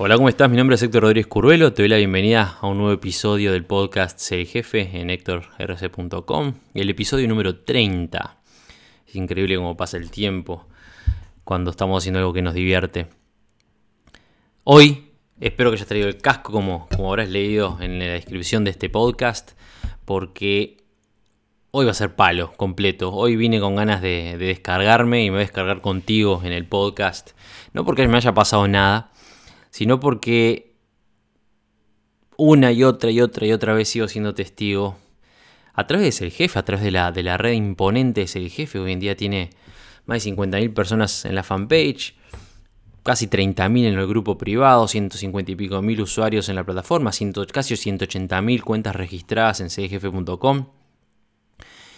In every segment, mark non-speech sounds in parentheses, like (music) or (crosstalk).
Hola, ¿cómo estás? Mi nombre es Héctor Rodríguez Curvelo. Te doy la bienvenida a un nuevo episodio del podcast Sé el Jefe en HectorRC.com. Y el episodio número 30. Es increíble cómo pasa el tiempo cuando estamos haciendo algo que nos divierte. Hoy espero que hayas traído el casco como, como habrás leído en la descripción de este podcast. Porque hoy va a ser palo completo. Hoy vine con ganas de, de descargarme y me voy a descargar contigo en el podcast. No porque me haya pasado nada sino porque una y otra y otra y otra vez sigo siendo testigo a través de ser jefe, a través de la, de la red imponente de ser jefe. Hoy en día tiene más de 50.000 personas en la fanpage, casi 30.000 en el grupo privado, 150 y pico mil usuarios en la plataforma, ciento, casi 180.000 cuentas registradas en serjefe.com.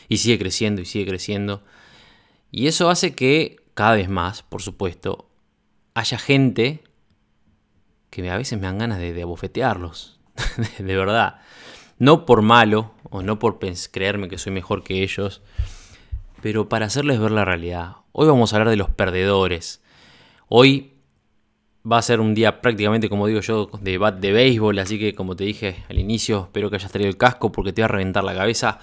Y sigue creciendo y sigue creciendo. Y eso hace que cada vez más, por supuesto, haya gente que a veces me dan ganas de, abofetearlos. (laughs) de verdad. No por malo o no por creerme que soy mejor que ellos, pero para hacerles ver la realidad. Hoy vamos a hablar de los perdedores. Hoy va a ser un día prácticamente, como digo yo, de bat de béisbol, así que como te dije al inicio, espero que hayas traído el casco porque te va a reventar la cabeza.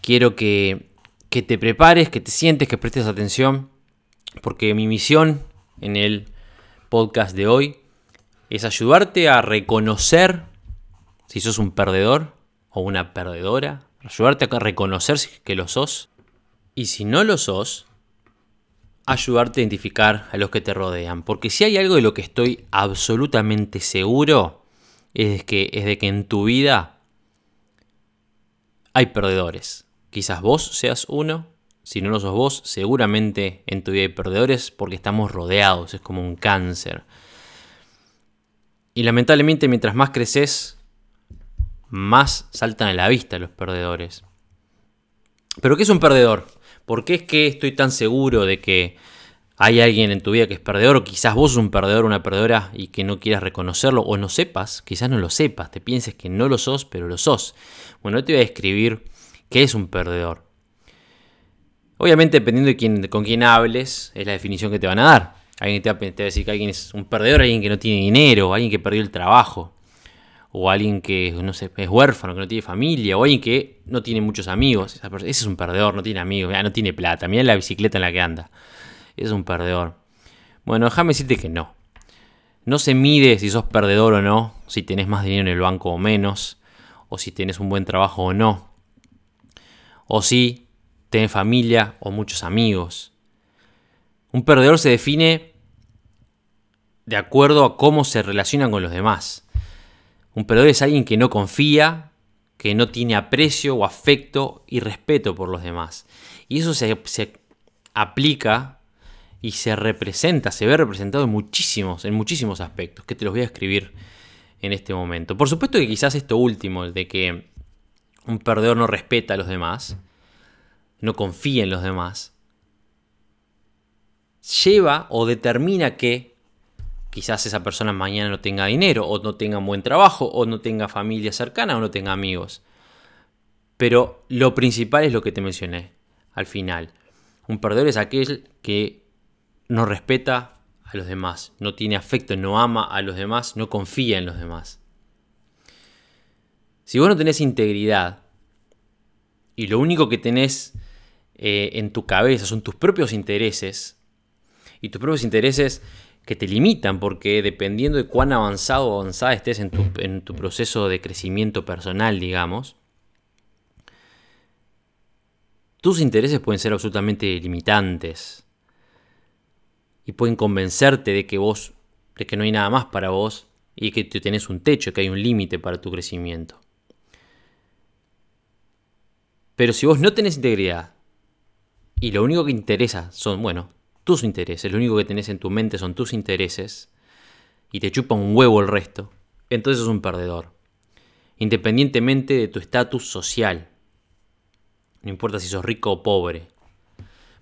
Quiero que, que te prepares, que te sientes, que prestes atención, porque mi misión en el podcast de hoy es ayudarte a reconocer si sos un perdedor o una perdedora, ayudarte a reconocer que lo sos y si no lo sos, ayudarte a identificar a los que te rodean. Porque si hay algo de lo que estoy absolutamente seguro, es, que, es de que en tu vida hay perdedores. Quizás vos seas uno, si no lo sos vos, seguramente en tu vida hay perdedores porque estamos rodeados, es como un cáncer. Y lamentablemente mientras más creces, más saltan a la vista los perdedores. ¿Pero qué es un perdedor? ¿Por qué es que estoy tan seguro de que hay alguien en tu vida que es perdedor? O quizás vos sos un perdedor una perdedora y que no quieras reconocerlo o no sepas, quizás no lo sepas, te pienses que no lo sos, pero lo sos. Bueno, yo te voy a describir qué es un perdedor. Obviamente dependiendo de quién, con quién hables, es la definición que te van a dar. Alguien te va, a decir que alguien es un perdedor, alguien que no tiene dinero, alguien que perdió el trabajo, o alguien que no sé, es huérfano, que no tiene familia, o alguien que no tiene muchos amigos. Ese es un perdedor, no tiene amigos, no tiene plata, mira la bicicleta en la que anda. Es un perdedor. Bueno, déjame decirte que no. No se mide si sos perdedor o no, si tenés más dinero en el banco o menos, o si tenés un buen trabajo o no, o si tenés familia o muchos amigos. Un perdedor se define de acuerdo a cómo se relacionan con los demás. Un perdedor es alguien que no confía, que no tiene aprecio o afecto y respeto por los demás. Y eso se, aplica y se representa, se ve representado en muchísimos, en muchísimos aspectos, que te los voy a escribir en este momento. Por supuesto que quizás esto último, de que un perdedor no respeta a los demás, no confía en los demás, lleva o determina que quizás esa persona mañana no tenga dinero, o no tenga un buen trabajo, o no tenga familia cercana, o no tenga amigos. Pero lo principal es lo que te mencioné al final. Un perdedor es aquel que no respeta a los demás, no tiene afecto, no ama a los demás, no confía en los demás. Si vos no tenés integridad y lo único que tenés eh, en tu cabeza son tus propios intereses, y tus propios intereses que te limitan, porque dependiendo de cuán avanzado o avanzada estés en tu, en tu proceso de crecimiento personal, digamos, tus intereses pueden ser absolutamente limitantes y pueden convencerte de que vos, de que no hay nada más para vos y que tenés un techo, que hay un límite para tu crecimiento. Pero si vos no tenés integridad y lo único que interesa son, bueno, tus intereses, lo único que tenés en tu mente son tus intereses y te chupa un huevo el resto, entonces sos un perdedor, independientemente de tu estatus social. No importa si sos rico o pobre.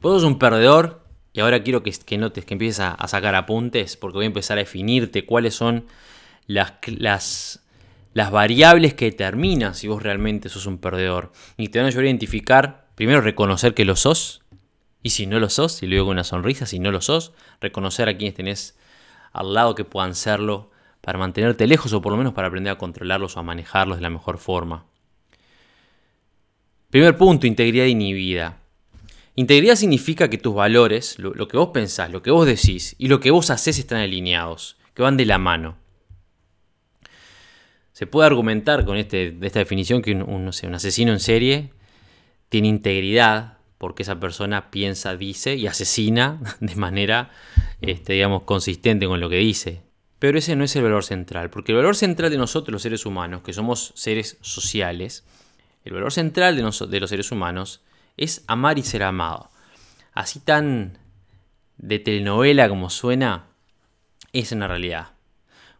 Vos sos un perdedor y ahora quiero que, notes, que empieces a, sacar apuntes porque voy a empezar a definirte cuáles son las, las, las variables que determinan si vos realmente sos un perdedor. Y te van a ayudar a identificar, primero reconocer que lo sos. Y si no lo sos, y luego con una sonrisa, si no lo sos, reconocer a quienes tenés al lado que puedan serlo para mantenerte lejos o por lo menos para aprender a controlarlos o a manejarlos de la mejor forma. Primer punto, integridad inhibida. Integridad significa que tus valores, lo, que vos pensás, lo que vos decís y lo que vos haces están alineados, que van de la mano. Se puede argumentar con este, esta definición que un, un asesino en serie tiene integridad porque esa persona piensa, dice y asesina (laughs) de manera, este, digamos, consistente con lo que dice. Pero ese no es el valor central, porque el valor central de nosotros los seres humanos, que somos seres sociales, el valor central de, de los seres humanos es amar y ser amado. Así tan de telenovela como suena, es una realidad.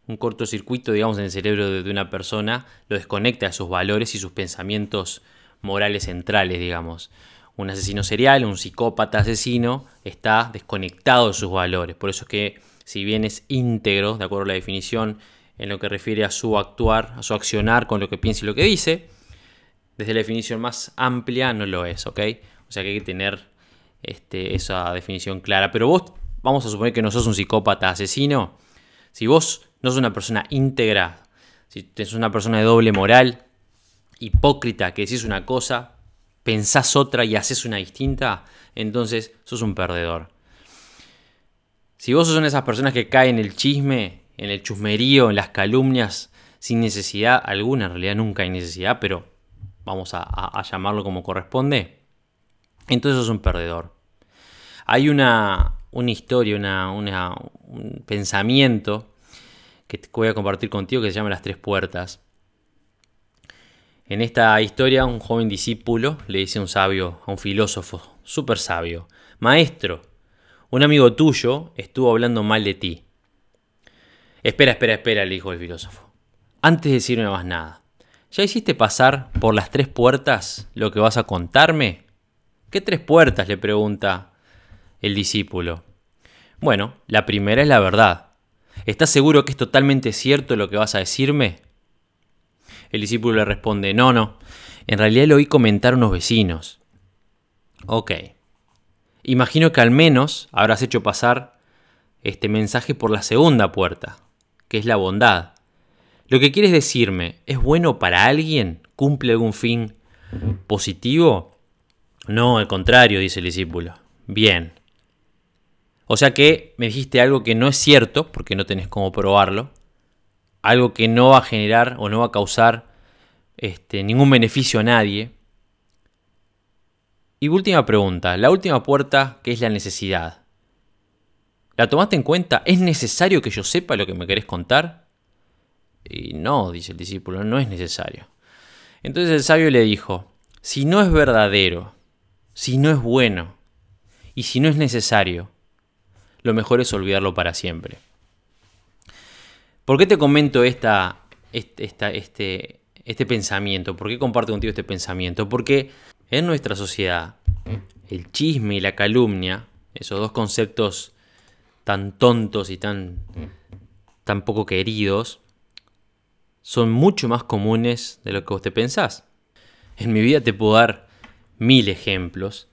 Un cortocircuito, digamos, en el cerebro de una persona lo desconecta de sus valores y sus pensamientos morales centrales, digamos. Un asesino serial, un psicópata asesino, está desconectado de sus valores. Por eso es que, si bien es íntegro, de acuerdo a la definición, en lo que refiere a su actuar, a su accionar con lo que piensa y lo que dice, desde la definición más amplia no lo es, ¿ok? O sea que hay que tener este, esa definición clara. Pero vos, vamos a suponer que no sos un psicópata asesino. Si vos no sos una persona íntegra, si sos una persona de doble moral, hipócrita, que decís una cosa, pensás otra y haces una distinta, entonces sos un perdedor. Si vos sos una de esas personas que caen en el chisme, en el chusmerío, en las calumnias, sin necesidad alguna, en realidad nunca hay necesidad, pero vamos a, llamarlo como corresponde, entonces es un perdedor. Hay una, historia, un pensamiento que voy a compartir contigo que se llama Las Tres Puertas. En esta historia, un joven discípulo le dice a un sabio, a un filósofo súper sabio, Maestro, un amigo tuyo estuvo hablando mal de ti. Espera, espera, espera, le dijo el filósofo. Antes de decirme más nada, ¿Ya hiciste pasar por las tres puertas lo que vas a contarme? ¿Qué tres puertas? le pregunta el discípulo. Bueno, la primera es la verdad. ¿Estás seguro que es totalmente cierto lo que vas a decirme? El discípulo le responde, no, no, en realidad lo oí comentar unos vecinos. Ok. Imagino que al menos habrás hecho pasar este mensaje por la segunda puerta, que es la bondad. Lo que quieres decirme, ¿es bueno para alguien? ¿Cumple algún fin positivo? No, al contrario, dice el discípulo. Bien. O sea que me dijiste algo que no es cierto, porque no tenés cómo probarlo. Algo que no va a generar o no va a causar este, ningún beneficio a nadie. Y última pregunta, la última puerta, que es la necesidad. ¿La tomaste en cuenta? ¿Es necesario que yo sepa lo que me querés contar? Y no, dice el discípulo, no es necesario. Entonces el sabio le dijo, si no es verdadero, si no es bueno y si no es necesario, lo mejor es olvidarlo para siempre. ¿Por qué te comento esta, esta, este, este pensamiento? ¿Por qué comparto contigo este pensamiento? Porque en nuestra sociedad el chisme y la calumnia, esos dos conceptos tan tontos y tan, tan poco queridos, son mucho más comunes de lo que vos te pensás. En mi vida te puedo dar mil ejemplos.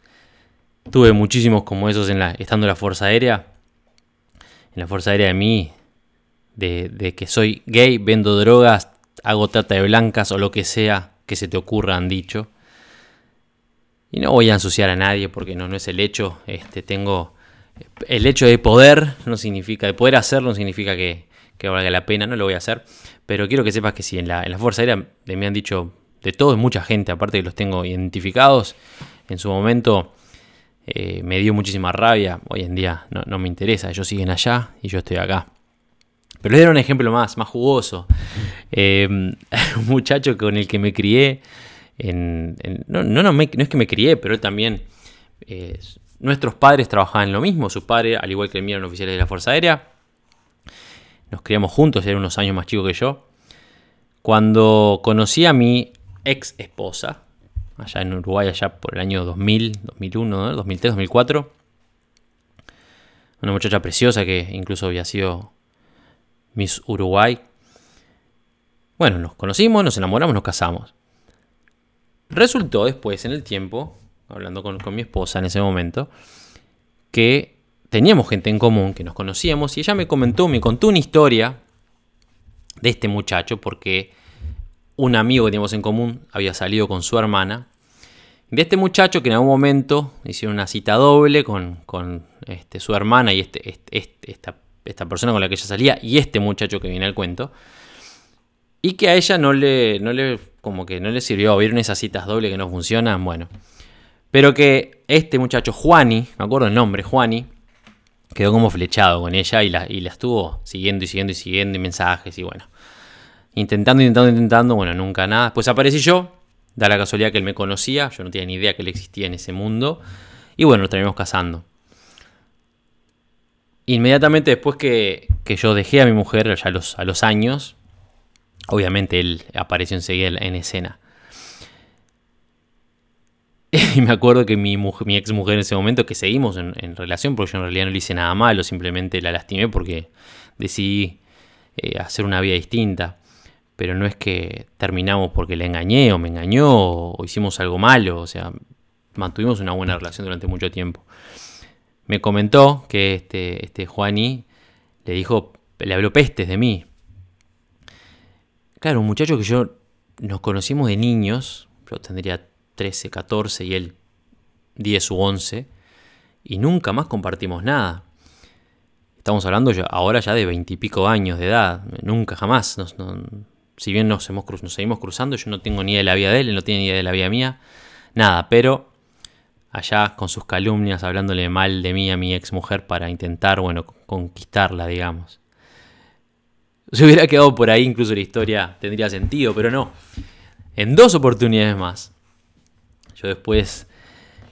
Tuve muchísimos como esos en la, estando en la Fuerza Aérea. En la Fuerza Aérea de mí, de, que soy gay, vendo drogas, hago trata de blancas o lo que sea que se te ocurra, han dicho. Y no voy a ensuciar a nadie porque no, no es el hecho. Este, tengo. El hecho de poder no significa. De poder hacerlo no significa que, que valga la pena, no lo voy a hacer. Pero quiero que sepas que sí, en la, en la Fuerza Aérea me han dicho de todo, mucha gente, aparte que los tengo identificados. En su momento eh, me dio muchísima rabia. Hoy en día no, me interesa, ellos siguen allá y yo estoy acá. Pero les daré un ejemplo más, más jugoso. Eh, (laughs) un muchacho con el que me crié. En, no, no, no, es que me crié, pero él también. Eh, nuestros padres trabajaban lo mismo. Su padre, al igual que el eran oficiales de la Fuerza Aérea nos criamos juntos, era unos años más chico que yo. Cuando conocí a mi ex esposa, allá en Uruguay, allá por el año 2000, 2001, 2003, 2004. Una muchacha preciosa que incluso había sido Miss Uruguay. Bueno, nos conocimos, nos enamoramos, nos casamos. Resultó después en el tiempo, hablando con, con mi esposa en ese momento, que teníamos gente en común, que nos conocíamos, y ella me comentó, me contó una historia de este muchacho, porque un amigo que teníamos en común había salido con su hermana, de este muchacho que en algún momento hicieron una cita doble con, este, su hermana y este, este, esta, esta, persona con la que ella salía y este muchacho que viene al cuento. Y que a ella no le, no le, como que no le sirvió, vieron esas citas dobles que no funcionan, bueno. Pero que este muchacho, Juani, me acuerdo el nombre, Juani, quedó como flechado con ella y la, y estuvo siguiendo y siguiendo y siguiendo y mensajes y bueno. Intentando, intentando, intentando, bueno, nunca nada. Después aparecí yo, da la casualidad que él me conocía, yo no tenía ni idea que él existía en ese mundo. Y bueno, nos terminamos casando. Inmediatamente después que, yo dejé a mi mujer, ya a los, a los años, obviamente él apareció enseguida en escena. (laughs) Y me acuerdo que mi, mi ex mujer en ese momento, que seguimos en, relación, porque yo en realidad no le hice nada malo, simplemente la lastimé porque decidí eh, hacer una vida distinta. Pero no es que terminamos porque le engañé o me engañó o, hicimos algo malo, o sea, mantuvimos una buena relación durante mucho tiempo. Me comentó que este, este Juani le dijo, le habló pestes de mí. Claro, un muchacho que yo nos conocimos de niños, yo tendría 13, 14 y él 10 u 11, y nunca más compartimos nada. Estamos hablando ahora ya de 20 y pico años de edad, nunca jamás. si bien nos, hemos, nos seguimos cruzando, yo no tengo ni idea de la vida de él, él no tiene ni idea de la vida mía, nada, pero allá con sus calumnias, hablándole mal de mí a mi ex mujer para intentar, bueno, conquistarla, digamos. Si hubiera quedado por ahí, incluso la historia tendría sentido, pero no. En dos oportunidades más, yo después,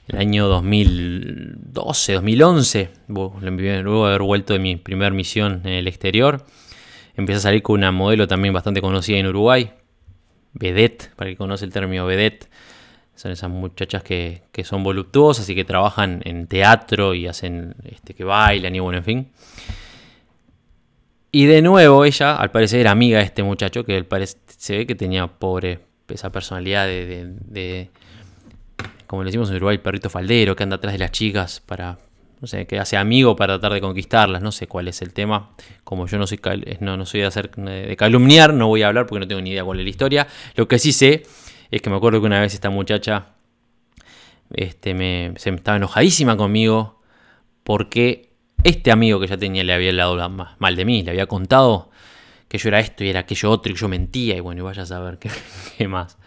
el año 2012, 2011, luego de haber vuelto de mi primera misión en el exterior, empecé a salir con una modelo también bastante conocida en Uruguay, vedette, para que conoce el término vedette. Son esas muchachas que, son voluptuosas y que trabajan en teatro y hacen este, que bailan y bueno, en fin. Y de nuevo ella, al parecer, era amiga de este muchacho que se ve que tenía pobre esa personalidad de como le decimos en Uruguay, perrito faldero que anda atrás de las chicas para, no sé, que hace amigo para tratar de conquistarlas, no sé cuál es el tema. Como yo no soy, no, no soy de, hacer, de calumniar, no voy a hablar porque no tengo ni idea cuál es la historia. Lo que sí sé es que me acuerdo que una vez esta muchacha este, me, se estaba enojadísima conmigo porque este amigo que ya tenía le había hablado mal de mí, le había contado que yo era esto y era aquello otro y yo mentía y bueno, y vaya a saber qué, (laughs) qué más.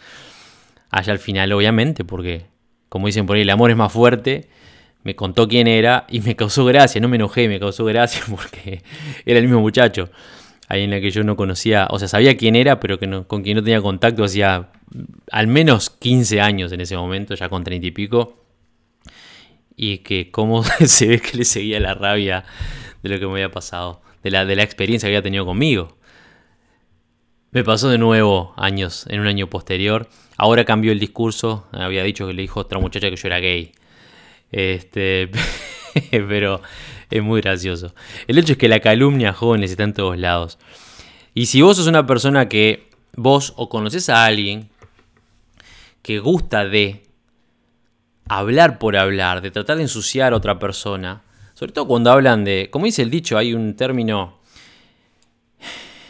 Allá al final, obviamente, porque como dicen por ahí, el amor es más fuerte, me contó quién era y me causó gracia, no me enojé, me causó gracia (laughs) porque era el mismo muchacho, ahí en la que yo no conocía, o sea, sabía quién era, pero que con quien no tenía contacto hacía al menos 15 años en ese momento, ya con 30 y pico, y que cómo (laughs) se ve que le seguía la rabia de lo que me había pasado, de la, de la experiencia que había tenido conmigo. Me pasó de nuevo años, en un año posterior. Ahora cambió el discurso. Había dicho que le dijo otra muchacha que yo era gay. Este, (laughs) pero es muy gracioso. El hecho es que la calumnia jóvenes está en todos lados. Y si vos sos una persona que vos o conoces a alguien que gusta de hablar por hablar, de tratar de ensuciar a otra persona, sobre todo cuando hablan de, como dice el dicho, hay un término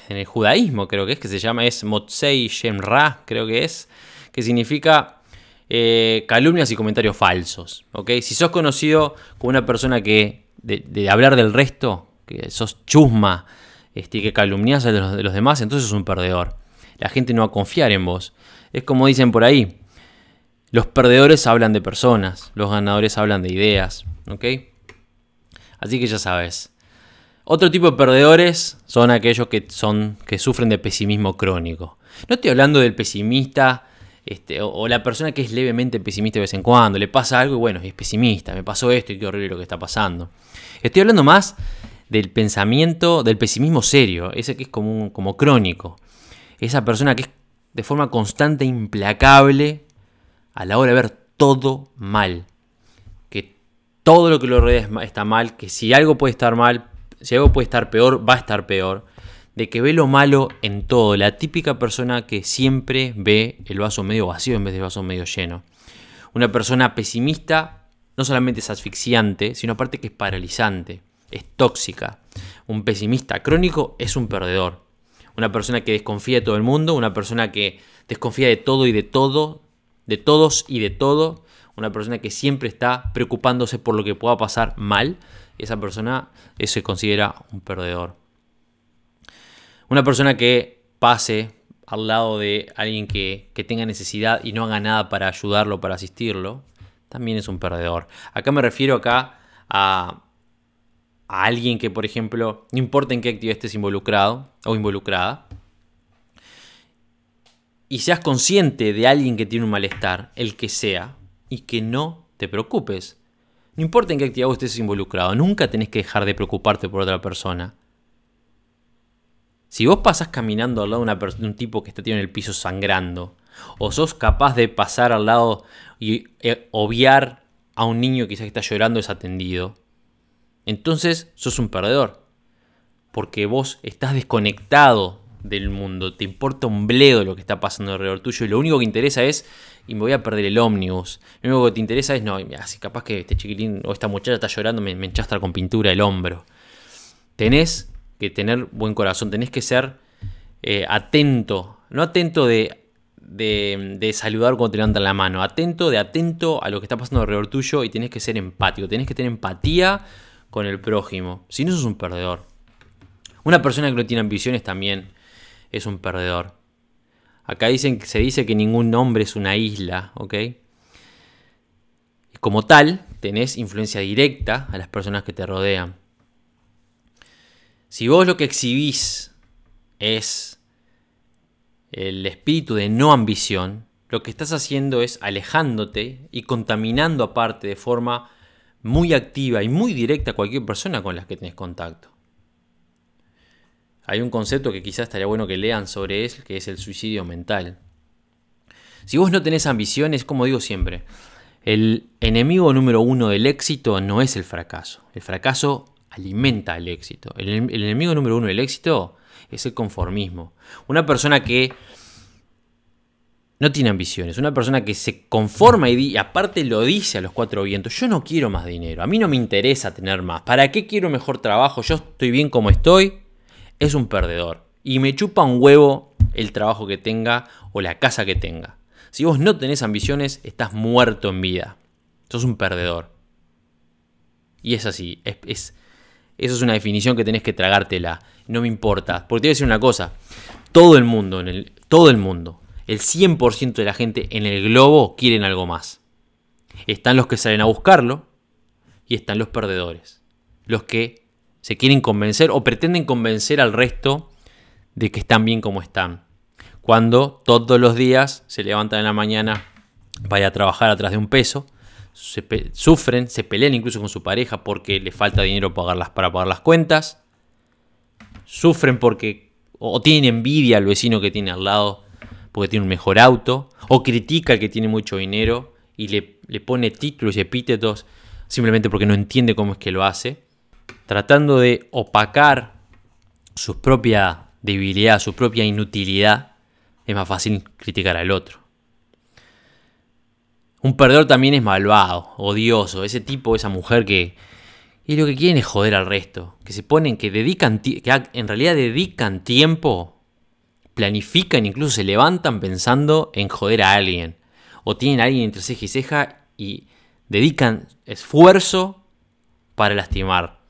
en el judaísmo, creo que es, que se llama, es Motsei Shemra, creo que es, que significa eh, calumnias y comentarios falsos. Si sos conocido como una persona que de, hablar del resto, que sos chusma, este, que calumnias a los, de los demás, entonces sos un perdedor. La gente no va a confiar en vos. Es como dicen por ahí, los perdedores hablan de personas, los ganadores hablan de ideas. ¿ok? Así que ya sabes. Otro tipo de perdedores son aquellos que, son, que sufren de pesimismo crónico. No estoy hablando del pesimista este, o, la persona que es levemente pesimista de vez en cuando, le pasa algo y bueno, es pesimista, me pasó esto y qué horrible lo que está pasando. Estoy hablando más del pensamiento, del pesimismo serio, ese que es como, como crónico. Esa persona que es de forma constante, implacable, a la hora de ver todo mal. Que todo lo que lo rodea está mal, que si algo puede estar mal, si algo puede estar peor, va a estar peor. De que ve lo malo en todo. La típica persona que siempre ve el vaso medio vacío en vez del vaso medio lleno. Una persona pesimista no solamente es asfixiante, sino aparte que es paralizante, es tóxica. Un pesimista crónico es un perdedor. Una persona que desconfía de todo el mundo, una persona que desconfía de todo y de todo, de todos y de todo, una persona que siempre está preocupándose por lo que pueda pasar mal, esa persona se considera un perdedor. Una persona que pase al lado de alguien que, tenga necesidad y no haga nada para ayudarlo, para asistirlo, también es un perdedor. Acá me refiero acá a, a alguien que, por ejemplo, no importa en qué actividad estés involucrado o involucrada, y seas consciente de alguien que tiene un malestar, el que sea, y que no te preocupes. No importa en qué actividad estés involucrado, nunca tenés que dejar de preocuparte por otra persona. Si vos pasás caminando al lado de, un tipo que está tirado en el piso sangrando, o sos capaz de pasar al lado y eh, obviar a un niño que está llorando desatendido, entonces sos un perdedor. Porque vos estás desconectado del mundo, te importa un bledo lo que está pasando alrededor tuyo y lo único que interesa es, y me voy a perder el ómnibus, lo único que te interesa es, no, si capaz que este chiquilín o esta muchacha está llorando, me, me enchastra con pintura el hombro. Tenés que tener buen corazón, tenés que ser eh, atento, no atento de, de, saludar cuando te levantan la mano, atento de atento a lo que está pasando alrededor tuyo y tenés que ser empático, tenés que tener empatía con el prójimo, si no sos un perdedor. Una persona que no tiene ambiciones también es un perdedor. Acá dicen, se dice que ningún hombre es una isla, ¿ok? Como tal, tenés influencia directa a las personas que te rodean. Si vos lo que exhibís es el espíritu de no ambición, lo que estás haciendo es alejándote y contaminando aparte de forma muy activa y muy directa a cualquier persona con la que tenés contacto. Hay un concepto que quizás estaría bueno que lean sobre él, que es el suicidio mental. Si vos no tenés ambiciones, como digo siempre, el enemigo número uno del éxito no es el fracaso. El fracaso alimenta el éxito. El, enemigo número uno del éxito es el conformismo. Una persona que no tiene ambiciones, una persona que se conforma y, aparte lo dice a los cuatro vientos, yo no quiero más dinero, a mí no me interesa tener más, ¿para qué quiero mejor trabajo? Yo estoy bien como estoy, es un perdedor. Y me chupa un huevo el trabajo que tenga o la casa que tenga. Si vos no tenés ambiciones, estás muerto en vida. Sos un perdedor. Y es así, es, eso es una definición que tenés que tragártela. No me importa. Porque te voy a decir una cosa. Todo el mundo, en el, todo el mundo, el 100% de la gente en el globo quieren algo más. Están los que salen a buscarlo y están los perdedores. Los que se quieren convencer o pretenden convencer al resto de que están bien como están. Cuando todos los días se levantan en la mañana, vaya a trabajar atrás de un peso, sufren, se pelean incluso con su pareja porque le falta dinero para pagar las cuentas, sufren porque o tienen envidia al vecino que tiene al lado porque tiene un mejor auto, o critica al que tiene mucho dinero y le, le pone títulos y epítetos simplemente porque no entiende cómo es que lo hace, tratando de opacar su propia debilidad, su propia inutilidad, es más fácil criticar al otro. Un perdedor también es malvado, odioso, ese tipo, esa mujer que... Y lo que quieren es joder al resto, que se ponen, que dedican, que en realidad dedican tiempo, planifican, incluso se levantan pensando en joder a alguien. O tienen a alguien entre ceja y ceja y dedican esfuerzo para lastimar.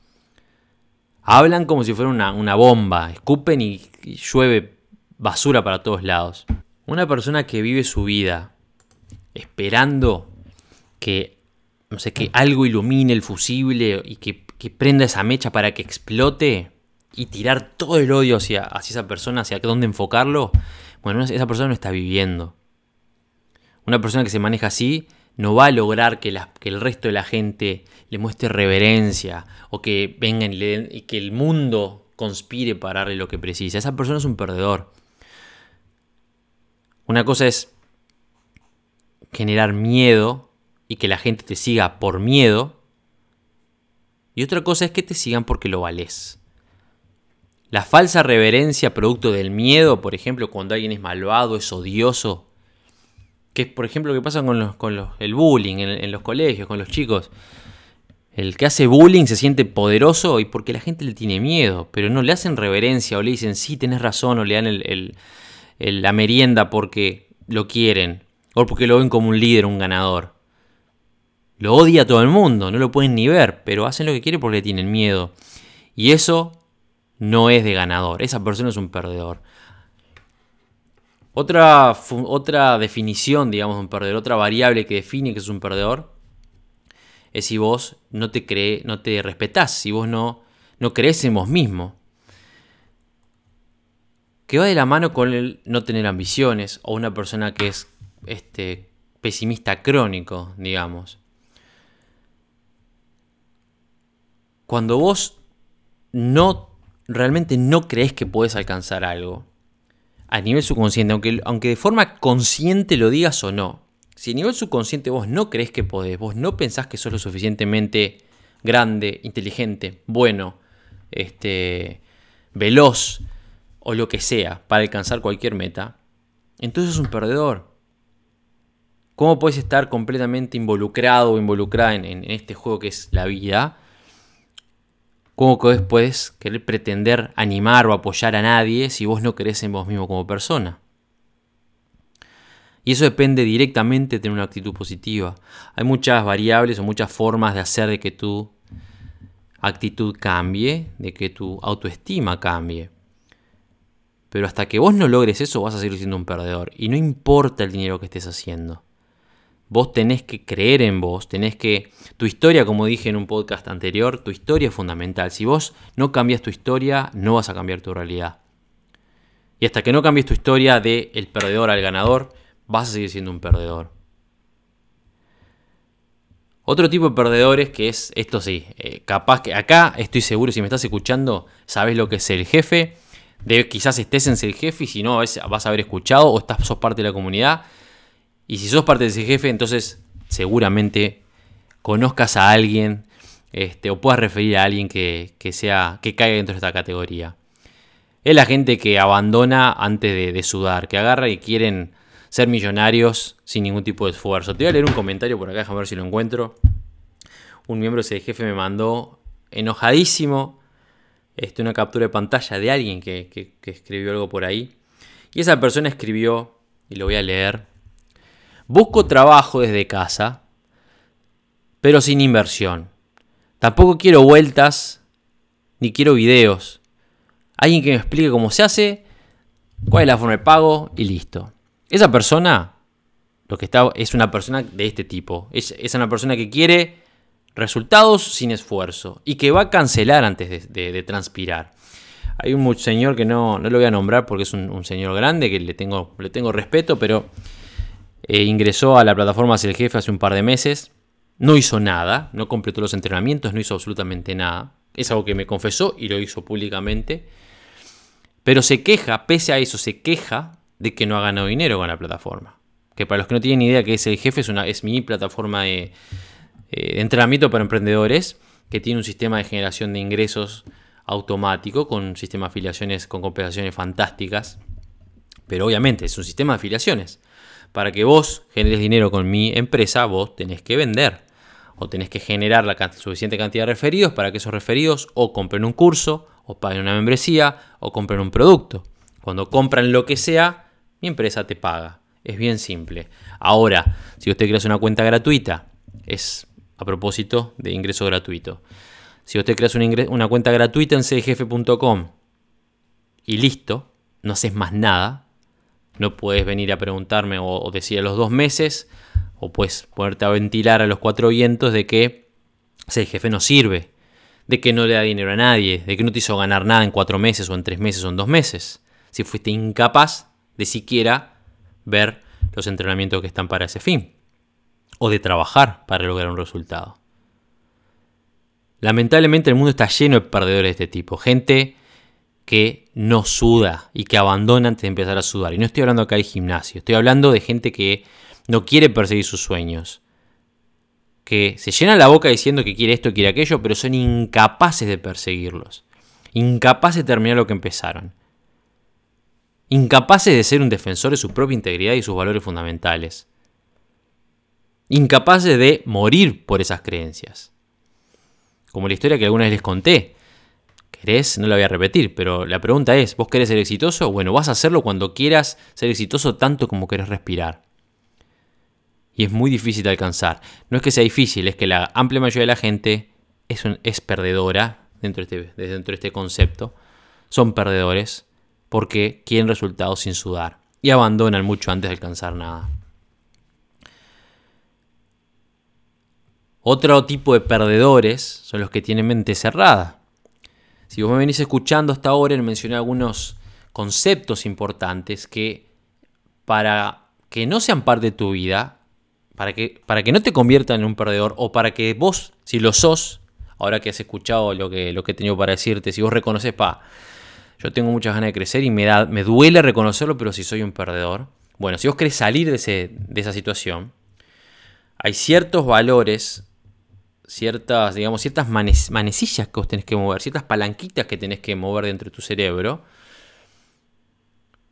Hablan como si fuera una, bomba, escupen y llueve basura para todos lados. Una persona que vive su vida esperando que, no sé, que algo ilumine el fusible y que, prenda esa mecha para que explote y tirar todo el odio hacia, hacia esa persona, hacia dónde enfocarlo, bueno, esa persona no está viviendo. Una persona que se maneja así no va a lograr que, que el resto de la gente le muestre reverencia o que vengan y, y que el mundo conspire para darle lo que precisa. Esa persona es un perdedor. Una cosa es generar miedo y que la gente te siga por miedo. Y otra cosa es que te sigan porque lo vales. La falsa reverencia producto del miedo, por ejemplo, cuando alguien es malvado, es odioso, que es por ejemplo lo que pasa con, el bullying en, en los colegios, con los chicos. El que hace bullying se siente poderoso y porque la gente le tiene miedo, pero no le hacen reverencia o le dicen, sí, tenés razón, o le dan el, la merienda porque lo quieren, o porque lo ven como un líder, un ganador. Lo odia a todo el mundo, no lo pueden ni ver, pero hacen lo que quieren porque le tienen miedo. Y eso no es de ganador, esa persona es un perdedor. Otra, otra definición, digamos, de un perdedor, otra variable que define que es un perdedor, es si vos no te cree, no te respetás, si vos no, no crees en vos mismo. Que va de la mano con el no tener ambiciones o una persona que es este, pesimista crónico, digamos. Cuando vos no realmente no crees que puedes alcanzar algo a nivel subconsciente, aunque, aunque de forma consciente lo digas o no, si a nivel subconsciente vos no crees que podés, vos no pensás que sos lo suficientemente grande, inteligente, bueno, este, veloz o lo que sea para alcanzar cualquier meta, entonces es un perdedor. ¿Cómo puedes estar completamente involucrado o involucrada en, en, este juego que es la vida? ¿Cómo puedes querer pretender animar o apoyar a nadie si vos no crees en vos mismo como persona? Y eso depende directamente de tener una actitud positiva. Hay muchas variables o muchas formas de hacer de que tu actitud cambie, de que tu autoestima cambie. Pero hasta que vos no logres eso vas a seguir siendo un perdedor. Y no importa el dinero que estés haciendo. Vos tenés que creer en vos, tenés que... Tu historia, como dije en un podcast anterior, tu historia es fundamental. Si vos no cambias tu historia, no vas a cambiar tu realidad. Y hasta que no cambies tu historia de el perdedor al ganador, vas a seguir siendo un perdedor. Otro tipo de perdedores que es, esto sí, eh, capaz que acá estoy seguro, si me estás escuchando, sabes lo que es el jefe. De, quizás estés en ser jefe y si no, vas a haber escuchado o estás, sos parte de la comunidad. Y si sos parte de ese jefe, entonces seguramente conozcas a alguien este, o puedas referir a alguien que, sea, que caiga dentro de esta categoría. Es la gente que abandona antes de, sudar, que agarra y quieren ser millonarios sin ningún tipo de esfuerzo. Te voy a leer un comentario por acá, déjame ver si lo encuentro. Un miembro de ese jefe me mandó enojadísimo este, una captura de pantalla de alguien que, que escribió algo por ahí. Y esa persona escribió, y lo voy a leer, busco trabajo desde casa, pero sin inversión. Tampoco quiero vueltas, ni quiero videos. Alguien que me explique cómo se hace, cuál es la forma de pago y listo. Esa persona, lo que está, es una persona de este tipo. Es, una persona que quiere resultados sin esfuerzo y que va a cancelar antes de, transpirar. Hay un señor que no, no lo voy a nombrar porque es un, señor grande que le tengo, le tengo respeto, pero eh, ingresó a la plataforma el Jefe hace un par de meses. No hizo nada, no completó los entrenamientos, no hizo absolutamente nada. Es algo que me confesó y lo hizo públicamente. Pero se queja, pese a eso, se queja de que no ha ganado dinero con la plataforma. Que para los que no tienen idea que es el jefe, es, una, es mi plataforma de, eh, de entrenamiento para emprendedores que tiene un sistema de generación de ingresos automático con un sistema de afiliaciones con compensaciones fantásticas. Pero obviamente es un sistema de afiliaciones. Para que vos generes dinero con mi empresa, vos tenés que vender. O tenés que generar la suficiente cantidad de referidos para que esos referidos o compren un curso, o paguen una membresía, o compren un producto. Cuando compran lo que sea, mi empresa te paga. Es bien simple. Ahora, si usted crea una cuenta gratuita, es a propósito de ingreso gratuito. Si usted crea una, cuenta gratuita en cdgf.com y listo, no haces más nada, no puedes venir a preguntarme o, decir a los dos meses, o puedes ponerte a ventilar a los cuatro vientos de que CDGF no sirve, de que no le da dinero a nadie, de que no te hizo ganar nada en cuatro meses o en tres meses o en dos meses. Si fuiste incapaz de siquiera ver los entrenamientos que están para ese fin o de trabajar para lograr un resultado. Lamentablemente el mundo está lleno de perdedores de este tipo, gente que no suda y que abandona antes de empezar a sudar. Y no estoy hablando acá de gimnasio, estoy hablando de gente que no quiere perseguir sus sueños, que se llena la boca diciendo que quiere esto, quiere aquello, pero son incapaces de perseguirlos, incapaces de terminar lo que empezaron, incapaces de ser un defensor de su propia integridad y sus valores fundamentales, incapaces de morir por esas creencias. Como la historia que alguna vez les conté. ¿Querés? No la voy a repetir, pero la pregunta es, ¿vos querés ser exitoso? Bueno, vas a hacerlo cuando quieras ser exitoso tanto como querés respirar. Y es muy difícil de alcanzar. No es que sea difícil, es que la amplia mayoría de la gente es, es perdedora dentro de, este, dentro de este concepto. Son perdedores porque quieren resultados sin sudar y abandonan mucho antes de alcanzar nada. Otro tipo de perdedores son los que tienen mente cerrada. Si vos me venís escuchando hasta ahora, mencioné algunos conceptos importantes que para que no sean parte de tu vida, para que, para que no te conviertan en un perdedor o para que vos, si lo sos, ahora que has escuchado lo que, lo que he tenido para decirte, si vos reconoces, pa, yo tengo muchas ganas de crecer y me, da, me duele reconocerlo, pero si soy un perdedor. Bueno, si vos querés salir de, ese, de esa situación, hay ciertos valores ciertas, digamos, ciertas manecillas que vos tenés que mover, ciertas palanquitas que tenés que mover dentro de tu cerebro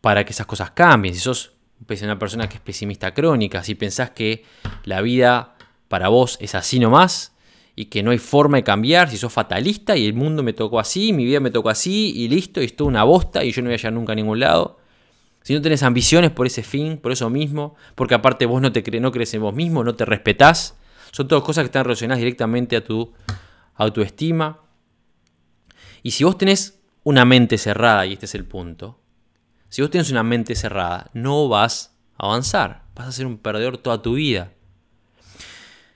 para que esas cosas cambien. Si sos una persona que es pesimista crónica, si pensás que la vida para vos es así nomás y que no hay forma de cambiar, si sos fatalista y el mundo me tocó así, mi vida me tocó así y listo, y es toda una bosta y yo no voy a llegar nunca a ningún lado. Si no tenés ambiciones por ese fin, por eso mismo, porque aparte vos no, te no crees en vos mismo, no te respetás, son todas cosas que están relacionadas directamente a tu autoestima. Y si vos tenés una mente cerrada, y este es el punto, si vos tenés una mente cerrada, no vas a avanzar, vas a ser un perdedor toda tu vida.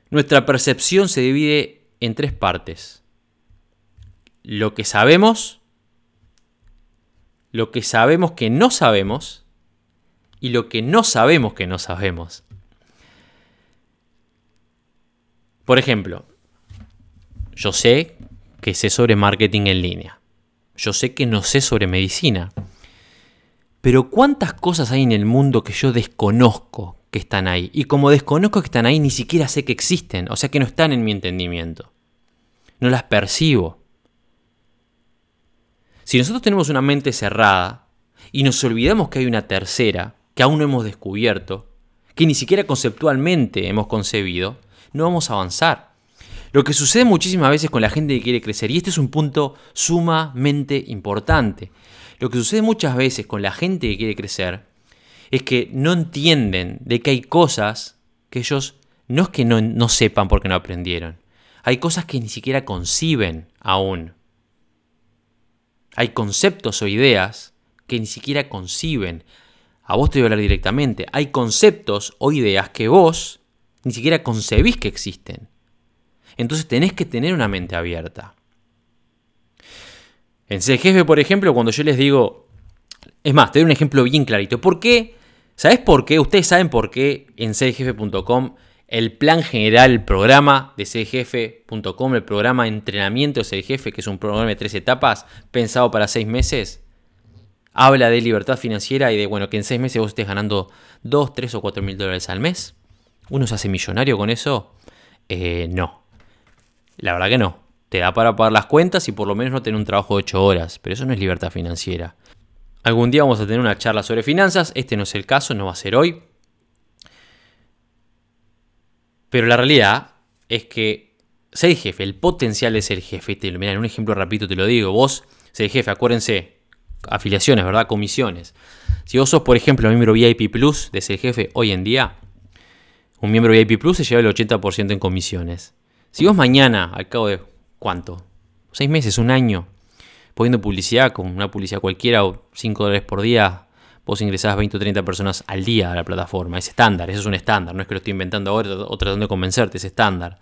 Nuestra percepción se divide en tres partes. Lo que sabemos, lo que sabemos que no sabemos y lo que no sabemos que no sabemos. Por ejemplo, yo sé que sé sobre marketing en línea. Yo sé que no sé sobre medicina. Pero ¿cuántas cosas hay en el mundo que yo desconozco que están ahí? Y como desconozco que están ahí, ni siquiera sé que existen. O sea que no están en mi entendimiento. No las percibo. Si nosotros tenemos una mente cerrada y nos olvidamos que hay una tercera que aún no hemos descubierto, que ni siquiera conceptualmente hemos concebido, no vamos a avanzar. Lo que sucede muchísimas veces con la gente que quiere crecer, y este es un punto sumamente importante, lo que sucede muchas veces con la gente que quiere crecer es que no entienden de que hay cosas que ellos no es que no, no sepan porque no aprendieron, hay cosas que ni siquiera conciben aún. Hay conceptos o ideas que ni siquiera conciben. A vos te voy a hablar directamente. Hay conceptos o ideas que vos ni siquiera concebís que existen. Entonces tenés que tener una mente abierta. En Jefe, por ejemplo, cuando yo les digo... Es más, te doy un ejemplo bien clarito. ¿Por qué? ¿Sabes por qué? Ustedes saben por qué en serjefe.com el plan general, el programa de serjefe.com, el programa de entrenamiento de jefe, que es un programa de tres etapas pensado para seis meses, habla de libertad financiera y de bueno que en seis meses vos estés ganando 2, 3 o 4 mil dólares al mes. ¿Uno se hace millonario con eso? Eh, no. La verdad que no. Te da para pagar las cuentas y por lo menos no tener un trabajo de 8 horas, pero eso no es libertad financiera. Algún día vamos a tener una charla sobre finanzas, este no es el caso, no va a ser hoy. Pero la realidad es que ser jefe, el potencial de ser jefe, te, en un ejemplo rapidito te lo digo, vos ser jefe, acuérdense, afiliaciones, ¿verdad? Comisiones. Si vos sos, por ejemplo, miembro VIP Plus de ser jefe hoy en día, un miembro VIP Plus se lleva el 80% en comisiones. Si vos mañana, al cabo de cuánto, seis meses, un año, poniendo publicidad, con una publicidad cualquiera o 5 dólares por día, vos ingresás 20 o 30 personas al día a la plataforma. Es estándar, eso es un estándar, no es que lo estoy inventando ahora o tratando de convencerte, es estándar.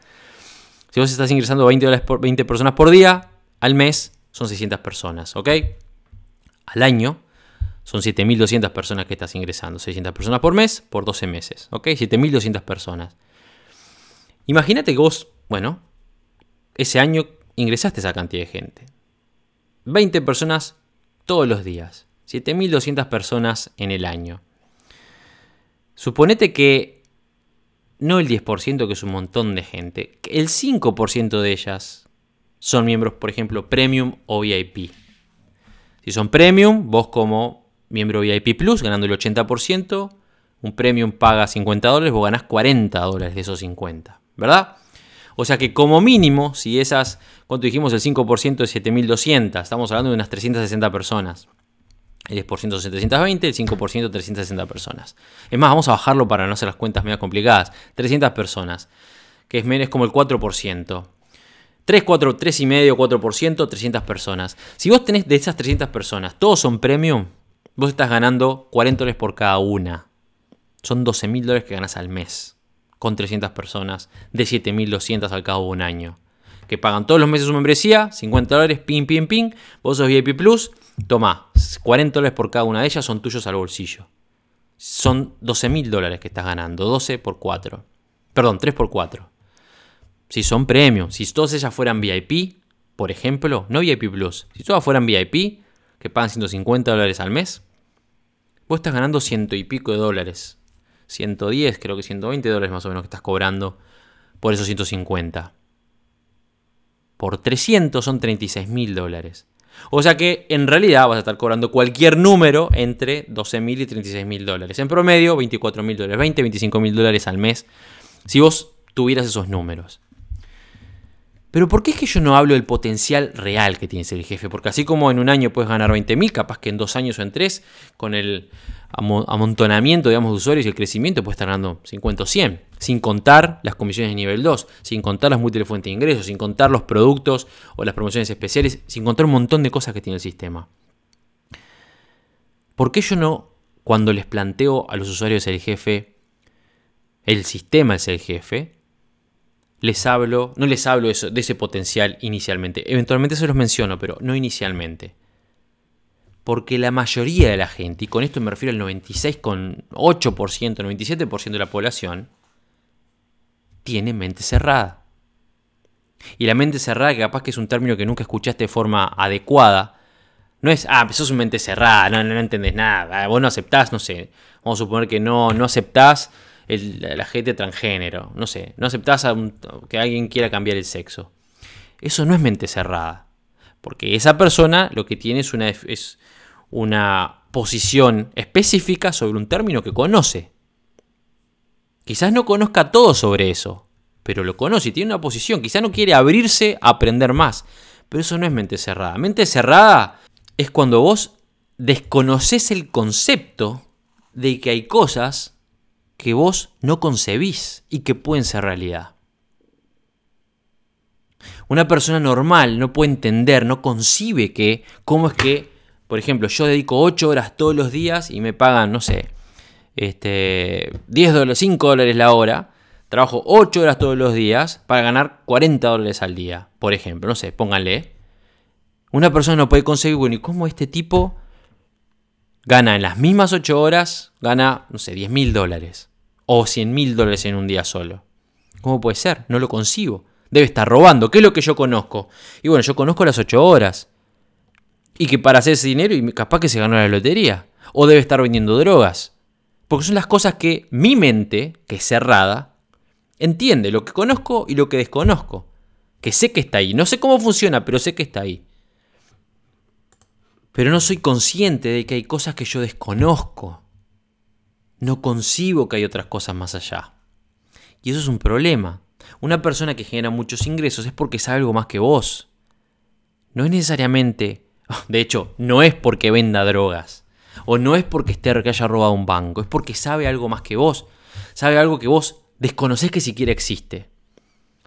Si vos estás ingresando 20, dólares por, 20 personas por día, al mes son 600 personas, ¿ok? Al año son 7.200 personas que estás ingresando. 600 personas por mes por 12 meses. ¿Ok? 7.200 personas. Imagínate que vos, bueno, ese año ingresaste esa cantidad de gente. 20 personas todos los días. 7.200 personas en el año. Suponete que no el 10%, que es un montón de gente, el 5% de ellas son miembros, por ejemplo, Premium o VIP. Si son Premium, vos como miembro VIP Plus, ganando el 80%, un Premium paga 50 dólares, vos ganás 40 dólares de esos 50, ¿verdad? O sea que como mínimo, si esas, ¿cuánto dijimos? El 5% de 7200, estamos hablando de unas 360 personas. El 10% son 720, el 5% 360 personas. Es más, vamos a bajarlo para no hacer las cuentas medio complicadas. 300 personas, que es menos como el 4%. 3, 4, 3 y medio, 4%, 300 personas. Si vos tenés de esas 300 personas, todos son premium, vos estás ganando 40 dólares por cada una. Son 12 mil dólares que ganas al mes con 300 personas de 7.200 al cabo de un año. Que pagan todos los meses su membresía, 50 dólares, ping, ping, ping. Vos sos VIP Plus, toma, 40 dólares por cada una de ellas son tuyos al bolsillo. Son 12 mil dólares que estás ganando, 12 por 4. Perdón, 3 por 4. Si son premium, si todas ellas fueran VIP, por ejemplo, no VIP Plus, si todas fueran VIP, que pagan 150 dólares al mes, vos estás ganando ciento y pico de dólares. 110, creo que 120 dólares más o menos que estás cobrando por esos 150. Por 300 son 36 mil dólares. O sea que en realidad vas a estar cobrando cualquier número entre 12 mil y 36 mil dólares. En promedio, 24 mil dólares, 20, 25 mil dólares al mes. Si vos tuvieras esos números. Pero ¿por qué es que yo no hablo del potencial real que tiene el jefe? Porque así como en un año puedes ganar 20.000, capaz que en dos años o en tres, con el amontonamiento digamos, de usuarios y el crecimiento, puedes estar ganando 50 o 100. Sin contar las comisiones de nivel 2, sin contar las múltiples fuentes de ingresos, sin contar los productos o las promociones especiales, sin contar un montón de cosas que tiene el sistema. ¿Por qué yo no, cuando les planteo a los usuarios el jefe, el sistema es el jefe, les hablo, no les hablo eso, de ese potencial inicialmente. Eventualmente se los menciono, pero no inicialmente. Porque la mayoría de la gente, y con esto me refiero al 96,8%, 97% de la población, tiene mente cerrada. Y la mente cerrada, que capaz que es un término que nunca escuchaste de forma adecuada, no es, ah, sos una mente cerrada, no, no, entendés nada, vos no aceptás, no sé, vamos a suponer que no, no aceptás la gente transgénero, no sé, no aceptás que alguien quiera cambiar el sexo. Eso no es mente cerrada, porque esa persona lo que tiene es una, es una posición específica sobre un término que conoce. Quizás no conozca todo sobre eso, pero lo conoce y tiene una posición. Quizás no quiere abrirse a aprender más, pero eso no es mente cerrada. Mente cerrada es cuando vos desconoces el concepto de que hay cosas que vos no concebís y que pueden ser realidad. Una persona normal no puede entender, no concibe que, cómo es que, por ejemplo, yo dedico 8 horas todos los días y me pagan, no sé, este, 10 dólares, 5 dólares la hora, trabajo 8 horas todos los días para ganar 40 dólares al día, por ejemplo, no sé, pónganle. Una persona no puede concebir, bueno, ¿y cómo este tipo gana en las mismas 8 horas, gana, no sé, 10 mil dólares o 100 mil dólares en un día solo. ¿Cómo puede ser? No lo concibo. Debe estar robando. ¿Qué es lo que yo conozco? Y bueno, yo conozco las 8 horas. Y que para hacer ese dinero, y capaz que se ganó la lotería. O debe estar vendiendo drogas. Porque son las cosas que mi mente, que es cerrada, entiende lo que conozco y lo que desconozco. Que sé que está ahí. No sé cómo funciona, pero sé que está ahí pero no soy consciente de que hay cosas que yo desconozco. No concibo que hay otras cosas más allá. Y eso es un problema. Una persona que genera muchos ingresos es porque sabe algo más que vos. No es necesariamente, (laughs) de hecho, no es porque venda drogas. O no es porque esté que haya robado un banco. Es porque sabe algo más que vos. Sabe algo que vos desconocés que siquiera existe.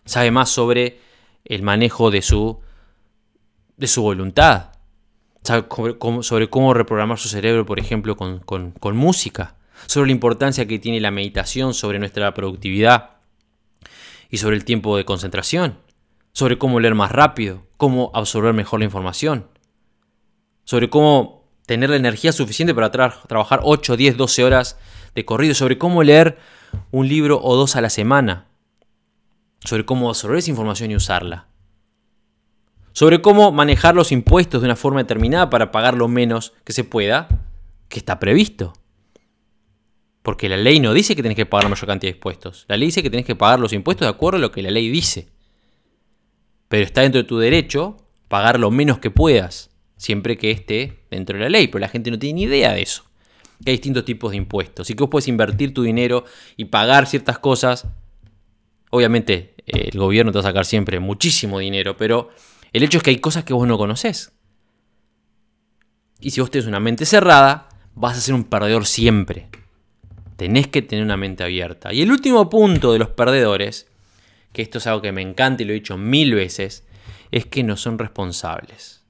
Sabe más sobre el manejo de su, de su voluntad sobre cómo, reprogramar su cerebro, por ejemplo, con, música, sobre la importancia que tiene la meditación sobre nuestra productividad y sobre el tiempo de concentración, sobre cómo leer más rápido, cómo absorber mejor la información, sobre cómo tener la energía suficiente para trabajar 8, 10, 12 horas de corrido, sobre cómo leer un libro o dos a la semana, sobre cómo absorber esa información y usarla sobre cómo manejar los impuestos de una forma determinada para pagar lo menos que se pueda, que está previsto. Porque la ley no dice que tenés que pagar la mayor cantidad de impuestos. La ley dice que tenés que pagar los impuestos de acuerdo a lo que la ley dice. Pero está dentro de tu derecho pagar lo menos que puedas, siempre que esté dentro de la ley. Pero la gente no tiene ni idea de eso. Que hay distintos tipos de impuestos. Y que vos puedes invertir tu dinero y pagar ciertas cosas. Obviamente, eh, el gobierno te va a sacar siempre muchísimo dinero, pero el hecho es que hay cosas que vos no conoces. Y si vos tenés una mente cerrada, vas a ser un perdedor siempre. Tenés que tener una mente abierta. Y el último punto de los perdedores, que esto es algo que me encanta y lo he dicho mil veces, es que no son responsables.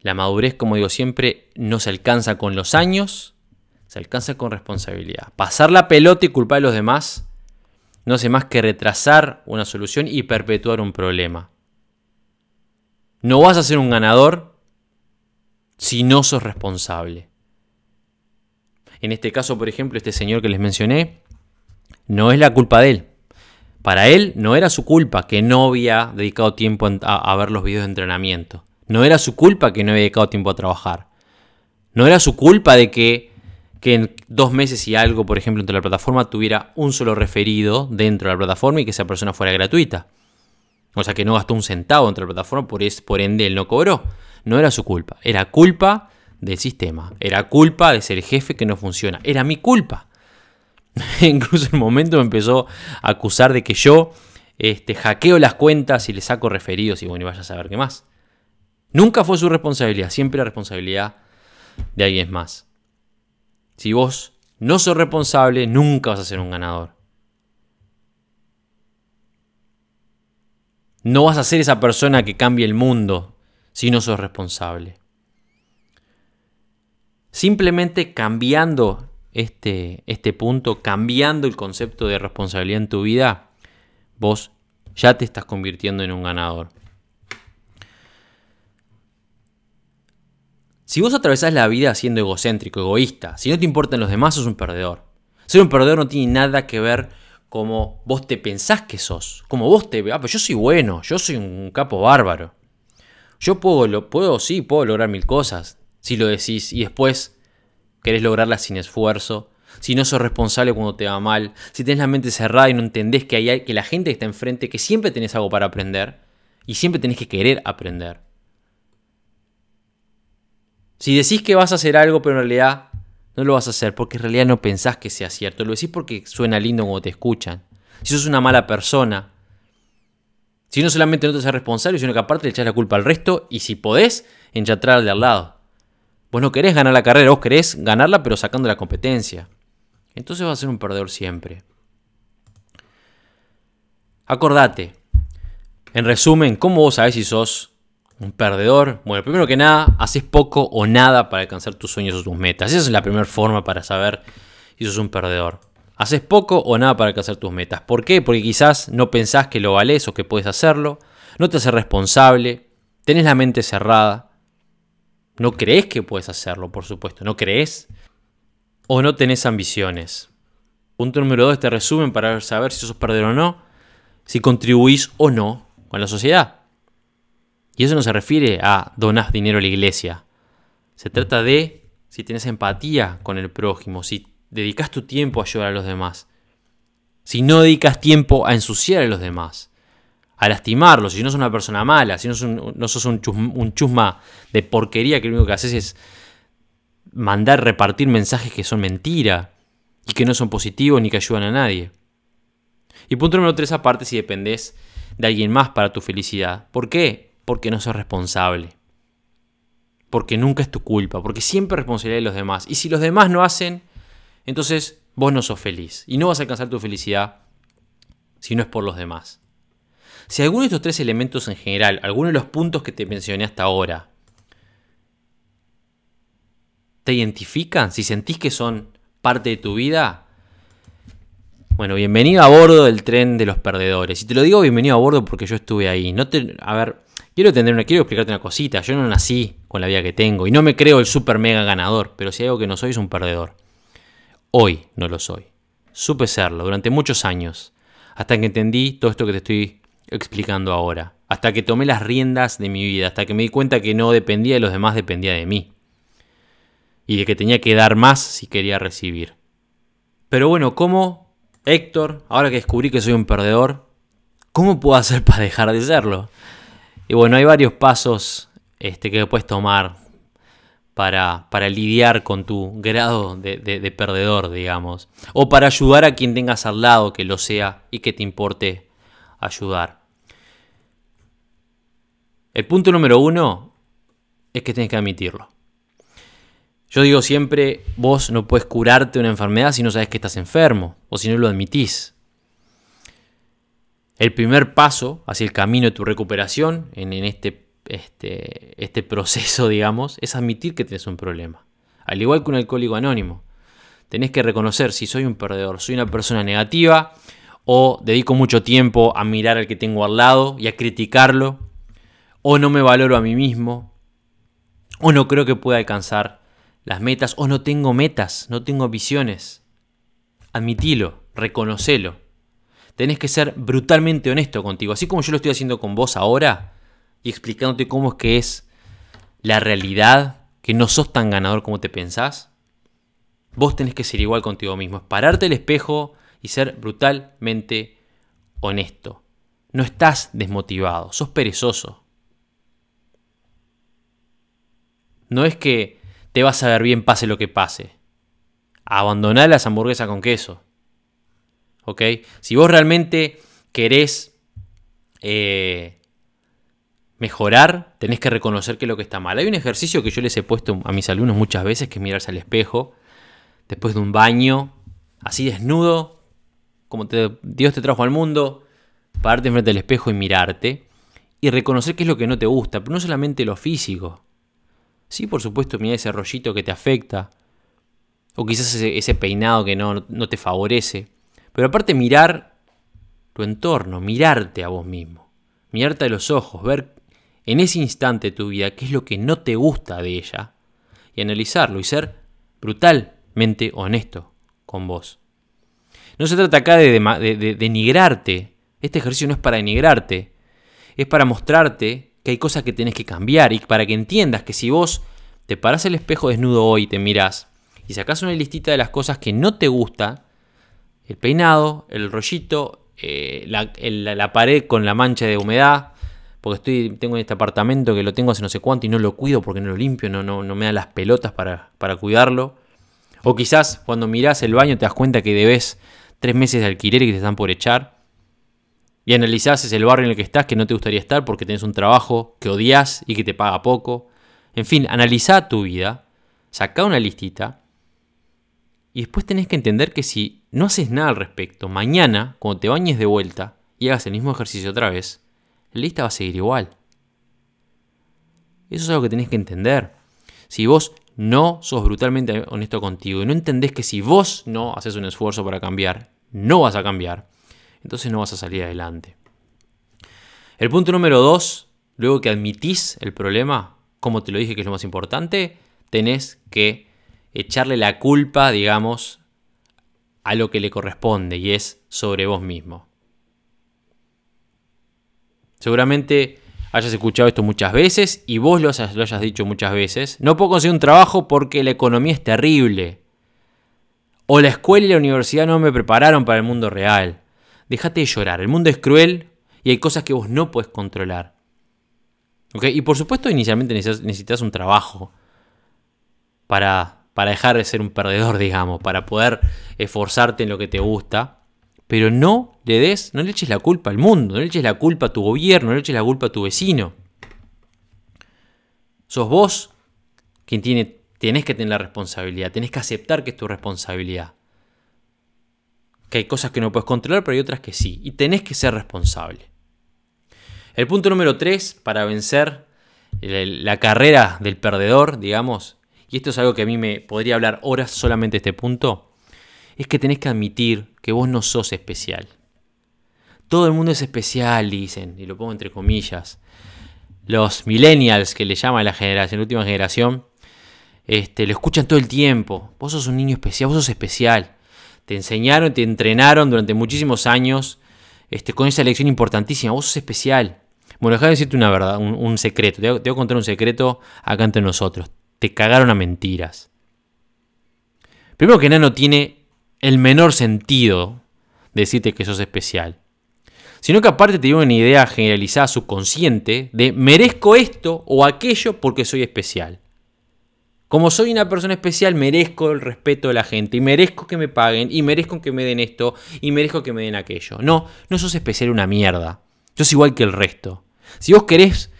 La madurez, como digo siempre, no se alcanza con los años, se alcanza con responsabilidad. Pasar la pelota y culpar a los demás no hace más que retrasar una solución y perpetuar un problema. No vas a ser un ganador si no sos responsable. En este caso, por ejemplo, este señor que les mencioné, no es la culpa de él. Para él no era su culpa que no había dedicado tiempo a, ver los videos de entrenamiento. No era su culpa que no había dedicado tiempo a trabajar. No era su culpa de que, que en dos meses y algo, por ejemplo, entre la plataforma tuviera un solo referido dentro de la plataforma y que esa persona fuera gratuita. O sea que no gastó un centavo dentro de la plataforma, por, es, por ende él no cobró. No era su culpa. Era culpa del sistema. Era culpa de ser el jefe que no funciona. Era mi culpa. (laughs) Incluso en un momento me empezó a acusar de que yo este, hackeo las cuentas y le saco referidos y bueno, y vaya a saber qué más. Nunca fue su responsabilidad, siempre la responsabilidad de alguien más. Si vos no sos responsable, nunca vas a ser un ganador. No vas a ser esa persona que cambie el mundo si no sos responsable. Simplemente cambiando este, este punto, cambiando el concepto de responsabilidad en tu vida, vos ya te estás convirtiendo en un ganador. Si vos atravesás la vida siendo egocéntrico, egoísta, si no te importan los demás, sos un perdedor. Ser un perdedor no tiene nada que ver como vos te pensás que sos, como vos te... Ah, yo soy bueno, yo soy un capo bárbaro. Yo puedo, puedo, sí, puedo lograr mil cosas, si lo decís, y después querés lograrlas sin esfuerzo, si no sos responsable cuando te va mal, si tenés la mente cerrada y no entendés que, hay, que la gente que está enfrente, que siempre tenés algo para aprender, y siempre tenés que querer aprender. Si decís que vas a hacer algo, pero en realidad no lo vas a hacer porque en realidad no pensás que sea cierto, lo decís porque suena lindo cuando te escuchan. Si sos una mala persona, si no solamente no te haces responsable, sino que aparte le echás la culpa al resto y si podés, enchatrar al de al lado. Vos no querés ganar la carrera, vos querés ganarla pero sacando la competencia. Entonces vas a ser un perdedor siempre. Acordate, en resumen, ¿cómo vos sabés si sos un perdedor? Bueno, primero que nada, haces poco o nada para alcanzar tus sueños o tus metas. Esa es la primera forma para saber si sos un perdedor. Haces poco o nada para alcanzar tus metas. ¿Por qué? Porque quizás no pensás que lo valés o que puedes hacerlo, no te haces responsable, tenés la mente cerrada, no crees que puedes hacerlo, por supuesto. No crees o no tenés ambiciones. Punto número dos, este resumen para saber si sos perdedor o no. Si contribuís o no con la sociedad. Y eso no se refiere a donar dinero a la iglesia. Se trata de si tienes empatía con el prójimo, si dedicas tu tiempo a ayudar a los demás. Si no dedicas tiempo a ensuciar a los demás a lastimarlo, si no sos una persona mala, si no sos un, un, chusma, de porquería que lo único que haces es mandar, repartir mensajes que son mentira y que no son positivos ni que ayudan a nadie. Y punto número tres, aparte, si dependés de alguien más para tu felicidad. ¿Por qué? Porque no sos responsable. Porque nunca es tu culpa, porque siempre es responsabilidad de los demás. Y si los demás no hacen, entonces vos no sos feliz. Y no vas a alcanzar tu felicidad si no es por los demás. Si alguno de estos tres elementos en general, alguno de los puntos que te mencioné hasta ahora, te identifican, si sentís que son parte de tu vida, bueno, bienvenido a bordo del tren de los perdedores. Y te lo digo bienvenido a bordo porque yo estuve ahí. No te, a ver, quiero, tener quiero explicarte una cosita. Yo no nací con la vida que tengo y no me creo el super mega ganador, pero si hay algo que no soy es un perdedor. Hoy no lo soy. Supe serlo durante muchos años, hasta que entendí todo esto que te estoy explicando ahora. Hasta que tomé las riendas de mi vida, hasta que me di cuenta que no dependía de los demás, dependía de mí. y de que tenía que dar más si quería recibir. Pero bueno, ¿cómo, Héctor, ahora que descubrí que soy un perdedor, cómo puedo hacer para dejar de serlo? Y bueno, hay varios pasos este, que puedes tomar para, para, lidiar con tu grado de, de, perdedor, digamos. O para ayudar a quien tengas al lado que lo sea y que te importe ayudar. El punto número uno es que tienes que admitirlo. Yo digo siempre, vos no puedes curarte una enfermedad si no sabes que estás enfermo o si no lo admitís. El primer paso hacia el camino de tu recuperación en, este, este, este proceso, digamos, es admitir que tienes un problema. Al igual que un alcohólico anónimo. Tenés que reconocer si soy un perdedor, soy una persona negativa o dedico mucho tiempo a mirar al que tengo al lado y a criticarlo o no me valoro a mí mismo o no creo que pueda alcanzar las metas o no tengo metas, no tengo visiones. Admitilo, reconocelo. Tenés que ser brutalmente honesto contigo, así como yo lo estoy haciendo con vos ahora y explicándote cómo es que es la realidad, que no sos tan ganador como te pensás. Vos tenés que ser igual contigo mismo, es pararte el espejo y ser brutalmente honesto. No estás desmotivado, sos perezoso. No es que te vas a ver bien pase lo que pase. Abandoná las hamburguesas con queso. ¿Ok? Si vos realmente querés eh, mejorar, tenés que reconocer que es lo que está mal. Hay un ejercicio que yo les he puesto a mis alumnos muchas veces, que es mirarse al espejo, después de un baño, así desnudo, como Dios te trajo al mundo, pararte frente al espejo y mirarte, y reconocer qué es lo que no te gusta, pero no solamente lo físico, Sí, por supuesto, mira ese rollito que te afecta. O quizás ese, peinado que no, no te favorece. Pero aparte mirar tu entorno, mirarte a vos mismo. Mirarte a los ojos, ver en ese instante de tu vida qué es lo que no te gusta de ella. Y analizarlo y ser brutalmente honesto con vos. No se trata acá de, de denigrarte. Este ejercicio no es para denigrarte. Es para mostrarte que hay cosas que tenés que cambiar y para que entiendas que si vos te parás el espejo desnudo hoy y te mirás y sacás una listita de las cosas que no te gusta, el peinado, el rollito, eh, la, pared con la mancha de humedad, porque estoy, tengo en este apartamento que lo tengo hace no sé cuánto y no lo cuido porque no lo limpio, no, no, no me dan las pelotas para, para cuidarlo. O quizás cuando mirás el baño te das cuenta que debes tres meses de alquiler y que te están por echar y analizás el barrio en el que estás que no te gustaría estar porque tenés un trabajo que odias y que te paga poco. En fin, analizá tu vida, sacá una listita y después tenés que entender que si no haces nada al respecto, mañana, cuando te bañes de vuelta y hagas el mismo ejercicio otra vez, la lista va a seguir igual. Eso es algo que tenés que entender. Si vos no sos brutalmente honesto contigo y no entendés que si vos no haces un esfuerzo para cambiar, no vas a cambiar, entonces no vas a salir adelante. El punto número dos, luego que admitís el problema, como te lo dije que es lo más importante, tenés que echarle la culpa, digamos, a lo que le corresponde y es sobre vos mismo. Seguramente hayas escuchado esto muchas veces y vos lo hayas, dicho muchas veces. No puedo conseguir un trabajo porque la economía es terrible. O la escuela y la universidad no me prepararon para el mundo real. Déjate de llorar. El mundo es cruel y hay cosas que vos no puedes controlar. Y por supuesto, inicialmente necesitas, un trabajo para, para dejar de ser un perdedor, digamos, para poder esforzarte en lo que te gusta. Pero no le des, no le eches la culpa al mundo, no le eches la culpa a tu gobierno, no le eches la culpa a tu vecino. Sos vos quien tiene, tenés que tener la responsabilidad, tenés que aceptar que es tu responsabilidad que hay cosas que no puedes controlar, pero hay otras que sí. Y tenés que ser responsable. El punto número 3 para vencer la carrera del perdedor, digamos, y esto es algo que a mí me podría hablar horas solamente este punto, es que tenés que admitir que vos no sos especial. Todo el mundo es especial, dicen, y lo pongo entre comillas. Los millennials, que le llama la generación, la última generación, este, lo escuchan todo el tiempo. Vos sos un niño especial, vos sos especial te enseñaron, te entrenaron durante muchísimos años este, con esa lección importantísima. Vos sos especial. Bueno, déjame decirte una verdad, un, secreto. Te voy, a, contar un secreto acá entre nosotros. Te cagaron a mentiras. Primero que nada no tiene el menor sentido decirte que sos especial. Sino que aparte te dio una idea generalizada subconsciente de merezco esto o aquello porque soy especial. Como soy una persona especial, merezco el respeto de la gente y merezco que me paguen y merezco que me den esto y merezco que me den aquello. No, no sos especial una mierda. Sos igual que el resto. Si vos querés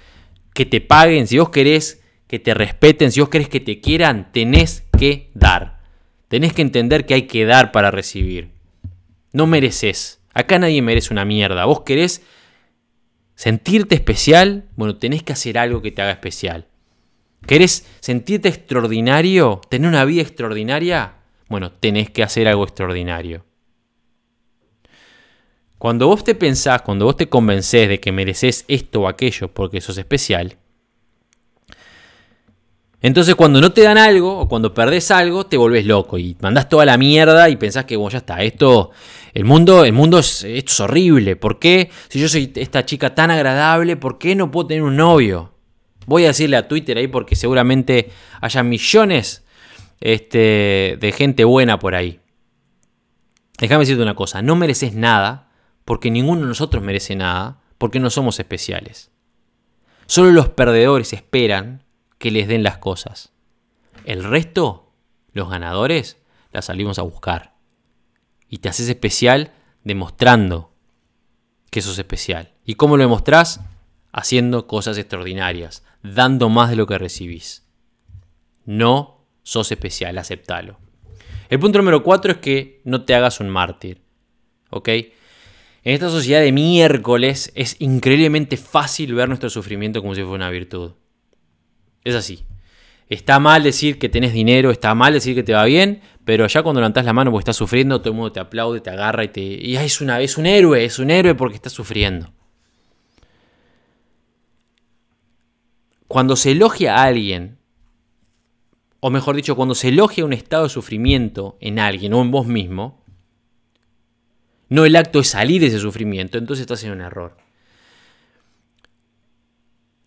que te paguen, si vos querés que te respeten, si vos querés que te quieran, tenés que dar. Tenés que entender que hay que dar para recibir. No mereces. Acá nadie merece una mierda. Vos querés sentirte especial, bueno, tenés que hacer algo que te haga especial. ¿Querés sentirte extraordinario? ¿Tener una vida extraordinaria? Bueno, tenés que hacer algo extraordinario. Cuando vos te pensás, cuando vos te convencés de que mereces esto o aquello porque sos especial, entonces cuando no te dan algo o cuando perdés algo, te volvés loco y mandás toda la mierda y pensás que vos ya está, esto, el mundo, el mundo es, esto es horrible. ¿Por qué? Si yo soy esta chica tan agradable, ¿por qué no puedo tener un novio? Voy a decirle a Twitter ahí porque seguramente haya millones este, de gente buena por ahí. Déjame decirte una cosa, no mereces nada porque ninguno de nosotros merece nada porque no somos especiales. Solo los perdedores esperan que les den las cosas. El resto, los ganadores, las salimos a buscar. Y te haces especial demostrando que sos especial. ¿Y cómo lo demostrás? Haciendo cosas extraordinarias, dando más de lo que recibís. No sos especial, aceptalo. El punto número cuatro es que no te hagas un mártir. ¿Ok? En esta sociedad de miércoles es increíblemente fácil ver nuestro sufrimiento como si fuera una virtud. Es así. Está mal decir que tenés dinero, está mal decir que te va bien, pero ya cuando levantás la mano porque estás sufriendo, todo el mundo te aplaude, te agarra y te. Y es, es un héroe, es un héroe porque estás sufriendo. Cuando se elogia a alguien, o mejor dicho, cuando se elogia un estado de sufrimiento en alguien o en vos mismo, no el acto de salir de ese sufrimiento, entonces estás en un error.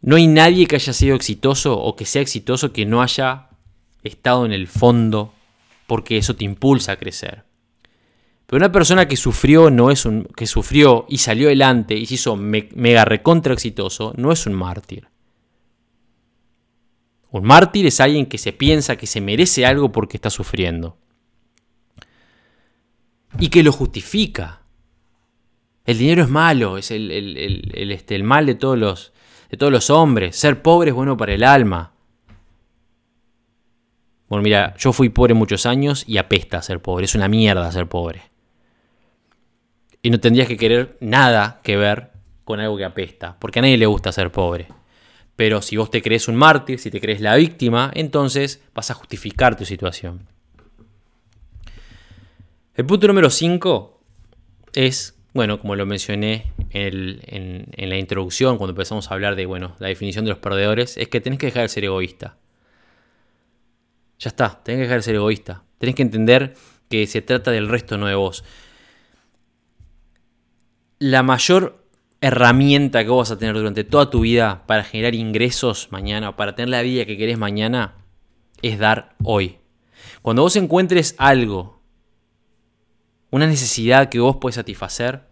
No hay nadie que haya sido exitoso o que sea exitoso que no haya estado en el fondo porque eso te impulsa a crecer. Pero una persona que sufrió no es un que sufrió y salió adelante y se hizo mega recontra exitoso, no es un mártir. Un mártir es alguien que se piensa que se merece algo porque está sufriendo. Y que lo justifica. El dinero es malo, es el, este, el mal de todos los, de todos los hombres. Ser pobre es bueno para el alma. Bueno, mira, yo fui pobre muchos años y apesta ser pobre. Es una mierda ser pobre. Y no tendrías que querer nada que ver con algo que apesta, porque a nadie le gusta ser pobre. Pero si vos te crees un mártir, si te crees la víctima, entonces vas a justificar tu situación. El punto número 5 es bueno, como lo mencioné en, la introducción, cuando empezamos a hablar de bueno, la definición de los perdedores, es que tenés que dejar de ser egoísta. Ya está, tenés que dejar de ser egoísta. Tenés que entender que se trata del resto, no de vos. La mayor herramienta que vos vas a tener durante toda tu vida para generar ingresos mañana, para tener la vida que querés mañana, es dar hoy. Cuando vos encuentres algo una necesidad que vos puedes satisfacer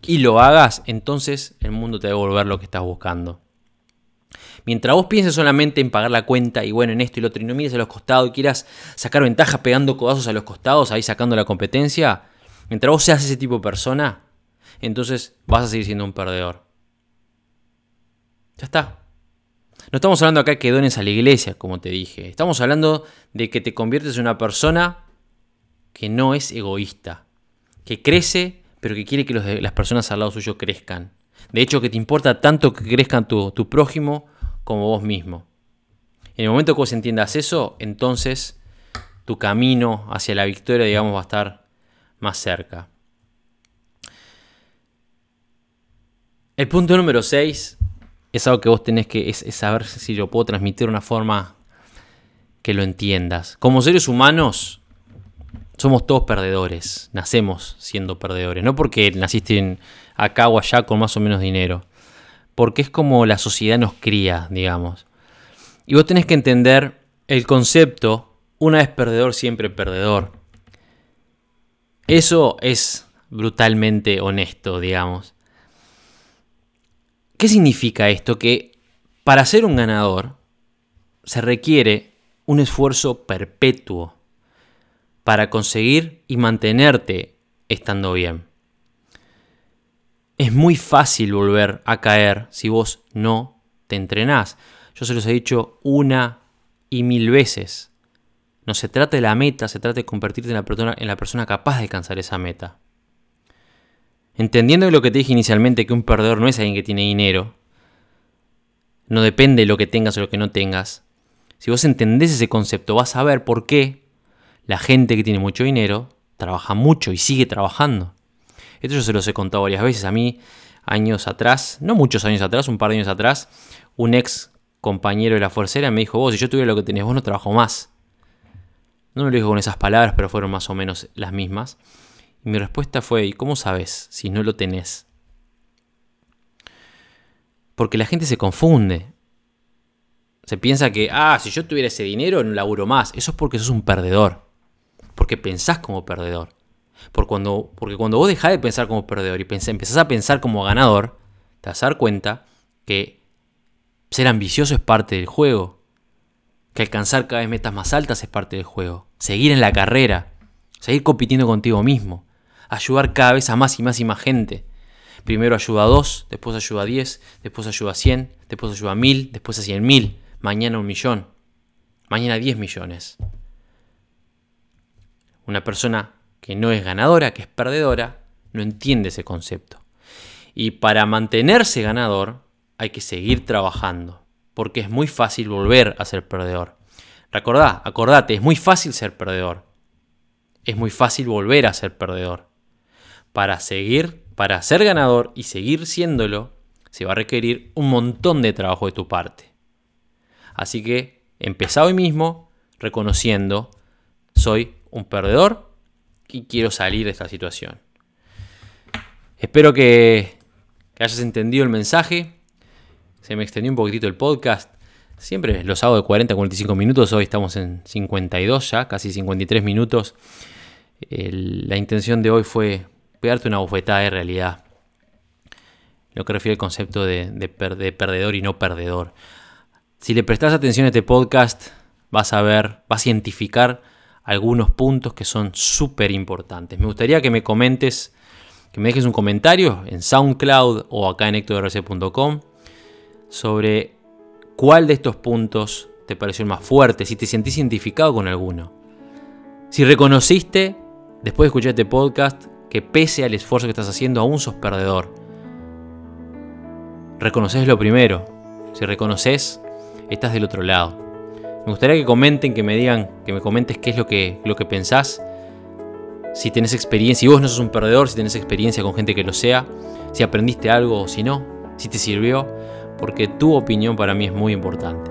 y lo hagas, entonces el mundo te va a devolver lo que estás buscando. Mientras vos pienses solamente en pagar la cuenta y bueno, en esto y lo otro, y no mires a los costados y quieras sacar ventaja pegando codazos a los costados, ahí sacando la competencia, mientras vos seas ese tipo de persona, entonces vas a seguir siendo un perdedor. Ya está. No estamos hablando acá que dones a la iglesia, como te dije. Estamos hablando de que te conviertes en una persona que no es egoísta, que crece, pero que quiere que las personas al lado suyo crezcan. De hecho, que te importa tanto que crezcan tu, tu prójimo como vos mismo. En el momento que vos entiendas eso, entonces tu camino hacia la victoria, digamos, va a estar más cerca. El punto número 6 es algo que vos tenés que es, saber si yo puedo transmitir de una forma que lo entiendas. Como seres humanos, somos todos perdedores, nacemos siendo perdedores, no porque naciste acá o allá con más o menos dinero, porque es como la sociedad nos cría, digamos. Y vos tenés que entender el concepto, una vez perdedor, siempre perdedor. Eso es brutalmente honesto, digamos. ¿Qué significa esto? Que para ser un ganador se requiere un esfuerzo perpetuo para conseguir y mantenerte estando bien. Es muy fácil volver a caer si vos no te entrenás. Yo se los he dicho una y mil veces. No se trata de la meta, se trata de convertirte en la persona, en la persona capaz de alcanzar esa meta. Entendiendo lo que te dije inicialmente, que un perdedor no es alguien que tiene dinero, no depende de lo que tengas o lo que no tengas. Si vos entendés ese concepto, vas a ver por qué la gente que tiene mucho dinero trabaja mucho y sigue trabajando. Esto yo se los he contado varias veces. A mí, años atrás, no muchos años atrás, un par de años atrás, un ex compañero de la Fuerza me dijo, vos, si yo tuviera lo que tenés, vos no trabajo más. No me lo dijo con esas palabras, pero fueron más o menos las mismas. Y mi respuesta fue, ¿y cómo sabes si no lo tenés? Porque la gente se confunde. Se piensa que, ah, si yo tuviera ese dinero, no laburo más. Eso es porque sos un perdedor. Porque pensás como perdedor. Porque cuando, porque cuando vos dejás de pensar como perdedor y empezás a pensar como ganador, te vas a dar cuenta que ser ambicioso es parte del juego. Que alcanzar cada vez metas más altas es parte del juego. Seguir en la carrera. Seguir compitiendo contigo mismo. Ayudar cada vez a más y más y más gente. Primero ayuda a 2, después ayuda a 10, después ayuda a 100, después ayuda a 1000, después a 100 mil, mañana un millón, mañana 10 millones. Una persona que no es ganadora, que es perdedora, no entiende ese concepto. Y para mantenerse ganador hay que seguir trabajando, porque es muy fácil volver a ser perdedor. Recordá, acordate, es muy fácil ser perdedor. Es muy fácil volver a ser perdedor. Para seguir para ser ganador y seguir siéndolo, se va a requerir un montón de trabajo de tu parte. Así que empezá hoy mismo reconociendo, soy un perdedor y quiero salir de esta situación. Espero que, hayas entendido el mensaje. Se me extendió un poquitito el podcast. Siempre los hago de 40 a 45 minutos. Hoy estamos en 52 ya, casi 53 minutos. la intención de hoy fue pegarte una bufetada de realidad. Lo que refiere al concepto de, de, perdedor y no perdedor. Si le prestas atención a este podcast, vas a ver, vas a identificar algunos puntos que son súper importantes. Me gustaría que me comentes, que me dejes un comentario en SoundCloud o acá en ectorc.com sobre cuál de estos puntos te pareció más fuerte, si te sentís identificado con alguno. Si reconociste, después de escuchar este podcast, que pese al esfuerzo que estás haciendo, aún sos perdedor. Reconoces lo primero. Si reconoces, estás del otro lado. Me gustaría que comenten, que me digan, que me comentes qué es lo que, lo que pensás. Si tenés experiencia, si vos no sos un perdedor, si tenés experiencia con gente que lo sea, si aprendiste algo o si no, si te sirvió, porque tu opinión para mí es muy importante.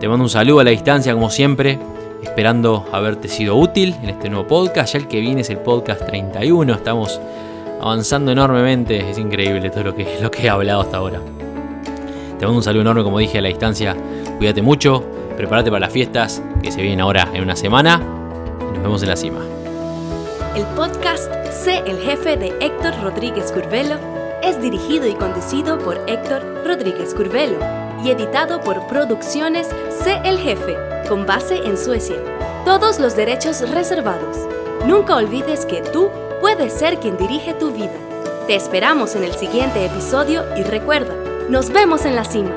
Te mando un saludo a la distancia como siempre esperando haberte sido útil en este nuevo podcast. Ya el que viene es el podcast 31. Estamos avanzando enormemente. Es increíble todo lo que, lo que he hablado hasta ahora. Te mando un saludo enorme, como dije, a la distancia. Cuídate mucho. Prepárate para las fiestas que se vienen ahora en una semana. Y nos vemos en la cima. El podcast Sé el jefe de Héctor Rodríguez Curvelo es dirigido y conducido por Héctor Rodríguez Curvelo y editado por Producciones Sé el jefe con base en Suecia. Todos los derechos reservados. Nunca olvides que tú puedes ser quien dirige tu vida. Te esperamos en el siguiente episodio y recuerda, nos vemos en la cima.